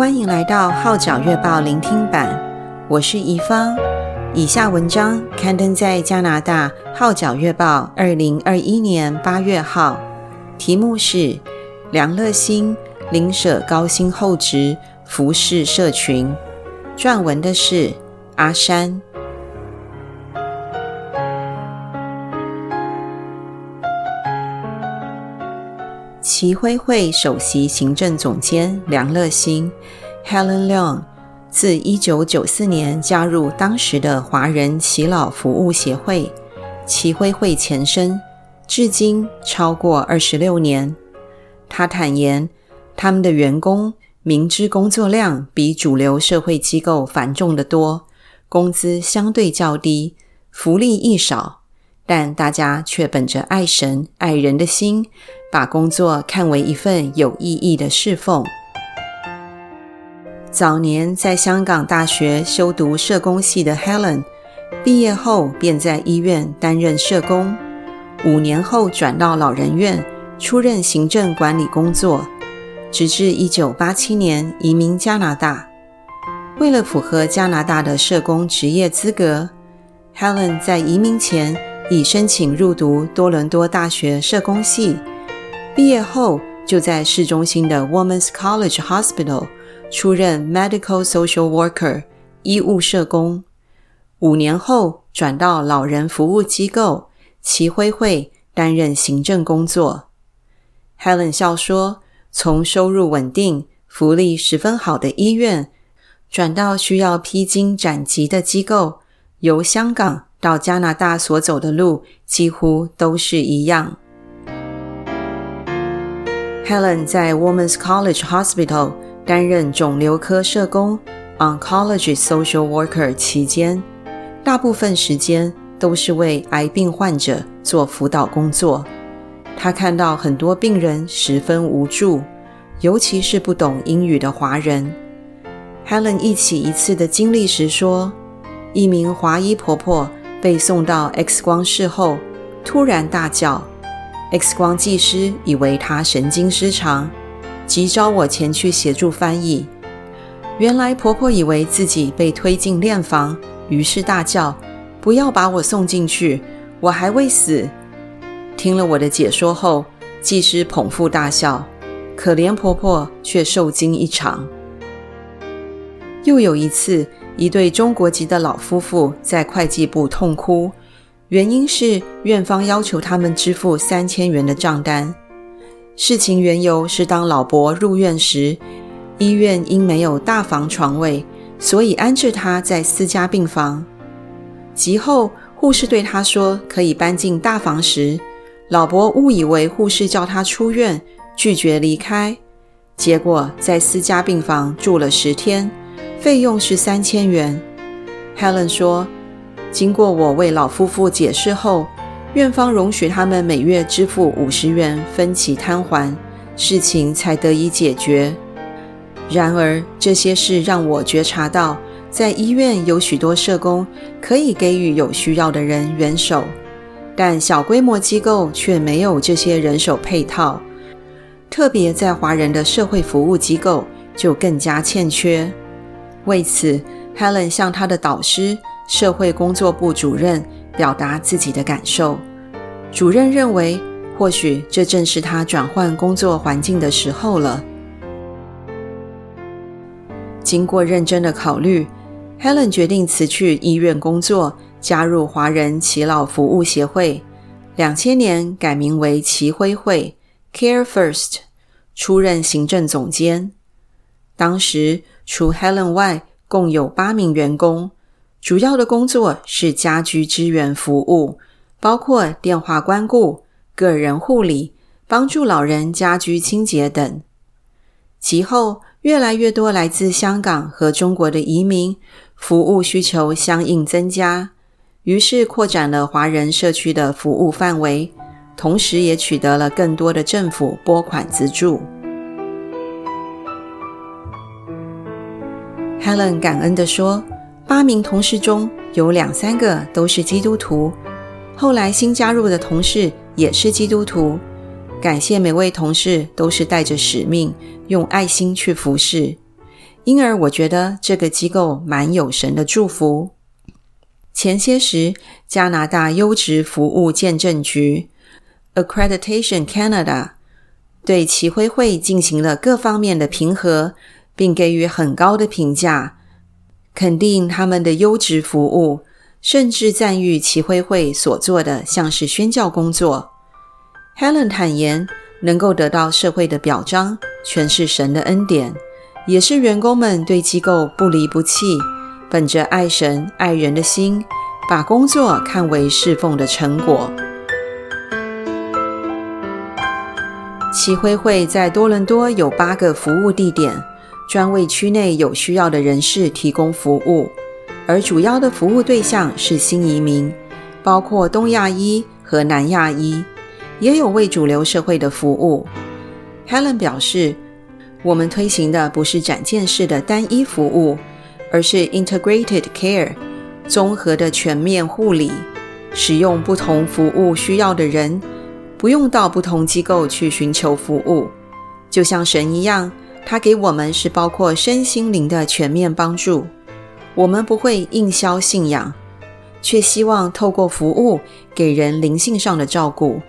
欢迎来到《号角月报》聆听版，我是怡芳。以下文章刊登在加拿大《号角月报》二零二一年八月号，题目是“梁乐欣宁舍高薪厚职服侍社群”，撰文的是阿山。奇辉会首席行政总监梁乐欣 （Helen Leung） 自1994年加入当时的华人耆老服务协会（奇辉会前身），至今超过26年。他坦言，他们的员工明知工作量比主流社会机构繁重得多，工资相对较低，福利亦少。但大家却本着爱神爱人的心，把工作看为一份有意义的侍奉。早年在香港大学修读社工系的 Helen，毕业后便在医院担任社工，五年后转到老人院出任行政管理工作，直至一九八七年移民加拿大。为了符合加拿大的社工职业资格，Helen 在移民前，已申请入读多伦多大学社工系，毕业后就在市中心的 Women's College Hospital 出任 Medical Social Worker 医务社工。五年后转到老人服务机构齐辉会担任行政工作。Helen 笑说：“从收入稳定、福利十分好的医院，转到需要披荆斩棘的机构，由香港。”到加拿大所走的路几乎都是一样。Helen 在 Women's College Hospital 担任肿瘤科社工 （Oncology Social Worker） 期间，大部分时间都是为癌病患者做辅导工作。她看到很多病人十分无助，尤其是不懂英语的华人。Helen 忆起一次的经历时说：“一名华裔婆婆。”被送到 X 光室后，突然大叫，X 光技师以为她神经失常，急召我前去协助翻译。原来婆婆以为自己被推进殓房，于是大叫：“不要把我送进去，我还未死。”听了我的解说后，技师捧腹大笑，可怜婆婆却受惊一场。又有一次。一对中国籍的老夫妇在会计部痛哭，原因是院方要求他们支付三千元的账单。事情缘由是，当老伯入院时，医院因没有大房床位，所以安置他在私家病房。及后，护士对他说可以搬进大房时，老伯误以为护士叫他出院，拒绝离开，结果在私家病房住了十天。费用是三千元。Helen 说：“经过我为老夫妇解释后，院方容许他们每月支付五十元，分期摊还，事情才得以解决。然而，这些事让我觉察到，在医院有许多社工可以给予有需要的人援手，但小规模机构却没有这些人手配套，特别在华人的社会服务机构就更加欠缺。”为此，Helen 向她的导师、社会工作部主任表达自己的感受。主任认为，或许这正是他转换工作环境的时候了。经过认真的考虑，Helen 决定辞去医院工作，加入华人耆老服务协会。两千年改名为奇辉会 （Care First），出任行政总监。当时，除 Helen 外，共有八名员工，主要的工作是家居支援服务，包括电话关顾、个人护理、帮助老人家居清洁等。其后，越来越多来自香港和中国的移民，服务需求相应增加，于是扩展了华人社区的服务范围，同时也取得了更多的政府拨款资助。Helen 感恩地说：“八名同事中有两三个都是基督徒，后来新加入的同事也是基督徒。感谢每位同事都是带着使命，用爱心去服侍。因而我觉得这个机构蛮有神的祝福。前些时，加拿大优质服务见证局 （Accreditation Canada） 对耆晖会进行了各方面的评核，并给予很高的评价，肯定他们的优质服务，甚至赞誉齐辉会所做的像是宣教工作。Helen 坦言，能够得到社会的表彰，全是神的恩典，也是员工们对机构不离不弃，本着爱神爱人的心，把工作看为侍奉的成果。齐辉会在多伦多有八个服务地点，专为区内有需要的人士提供服务，而主要的服务对象是新移民，包括东亚裔和南亚裔，也有为主流社会的服务。Helen 表示，我们推行的不是展件式的单一服务，而是 Integrated Care，综合的全面护理，使用不同服务需要的人。不用到不同机构去寻求服务，就像神一样，他给我们是包括身心灵的全面帮助。我们不会硬销信仰，却希望透过服务给人灵性上的照顾。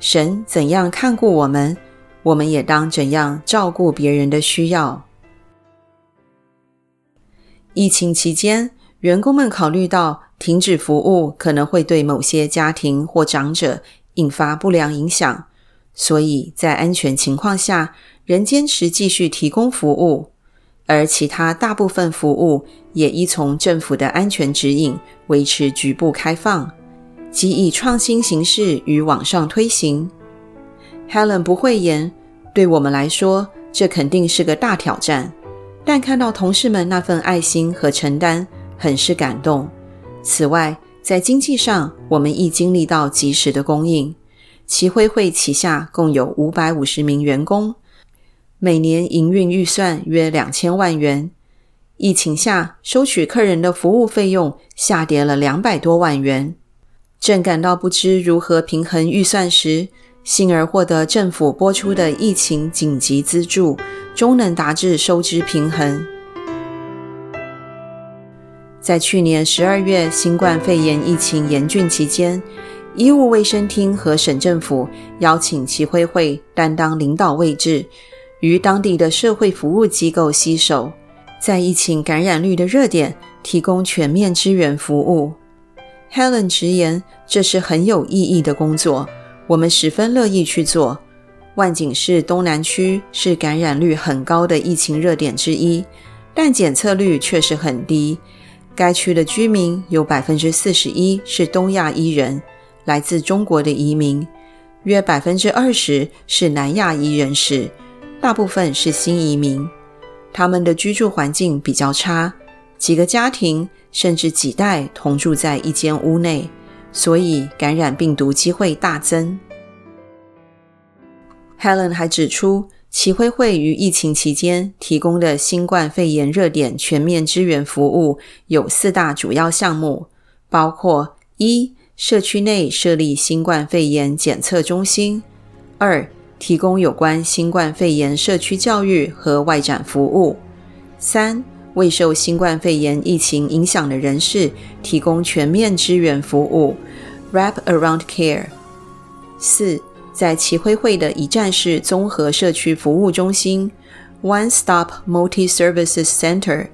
神怎样看顾我们，我们也当怎样照顾别人的需要。疫情期间，员工们考虑到停止服务可能会对某些家庭或长者。引发不良影响，所以在安全情况下，仍坚持继续提供服务，而其他大部分服务也依从政府的安全指引，维持局部开放，即以创新形式于网上推行。Helen 不讳言，对我们来说，这肯定是个大挑战，但看到同事们那份爱心和承担，很是感动。此外，在经济上，我们亦经历到及时的供应。耆晖会旗下共有五百五十名员工，每年营运预算约两千万元。疫情下，收取客人的服务费用下跌了两百多万元。正感到不知如何平衡预算时，幸而获得政府拨出的疫情紧急资助，终能达至收支平衡。在去年十二月新冠肺炎疫情严峻期间，医务卫生厅和省政府邀请耆晖会担当领导位置，与当地的社会服务机构携手，在疫情感染率的热点提供全面支援服务。Helen 直言，这是很有意义的工作，我们十分乐意去做。万景市东南区是感染率很高的疫情热点之一，但检测率确实很低。该区的居民有百分之四十一是东亚裔人，来自中国的移民，约百分之二十是南亚裔人士，大部分是新移民。他们的居住环境比较差，几个家庭甚至几代同住在一间屋内，所以感染病毒机会大增。Helen 还指出，耆晖会于疫情期间提供的新冠肺炎热点全面支援服务有四大主要项目，包括：一、社区内设立新冠肺炎检测中心；二、提供有关新冠肺炎社区教育和外展服务；三、为受新冠肺炎疫情影响的人士提供全面支援服务。（Wrap Around Care）；四、在齐晖会的一站式综合社区服务中心。（One Stop Multi Services Center）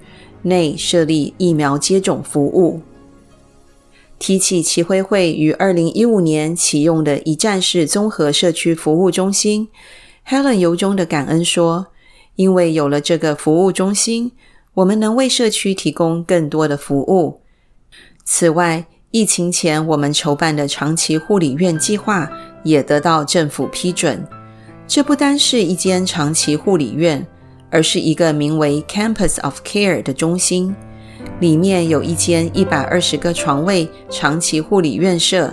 内设立疫苗接种服务。提起齐晖会于二零一五年启用的一站式综合社区服务中心，Helen 由衷的感恩说：“因为有了这个服务中心，我们能为社区提供更多的服务。此外，疫情前我们筹办的长期护理院计划。”也得到政府批准。这不单是一间长期护理院，而是一个名为 Campus of Care 的中心，里面有一间一百二十个床位长期护理院舍、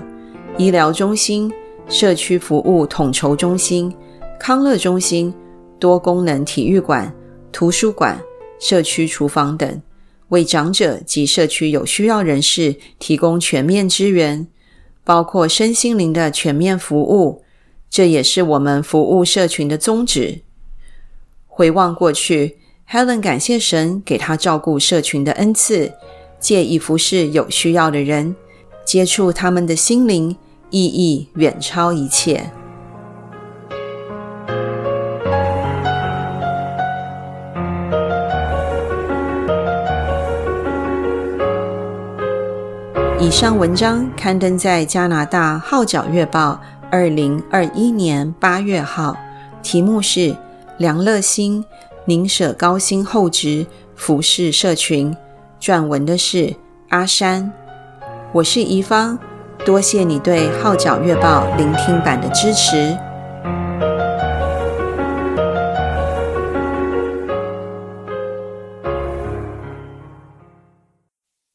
医疗中心、社区服务统筹中心、康乐中心、多功能体育馆、图书馆、社区厨房等，为长者及社区有需要人士提供全面支援。包括身心灵的全面服务，这也是我们服务社群的宗旨。回望过去 Helen 感谢神给她照顾社群的恩赐，借以服侍有需要的人，接触他们的心灵，意义远超一切。以上文章刊登在加拿大《号角月报》二零二一年八月号，题目是“梁乐馨宁舍高薪厚职服侍社群”，撰文的是阿山。我是怡芳，多谢你对《号角月报》聆听版的支持。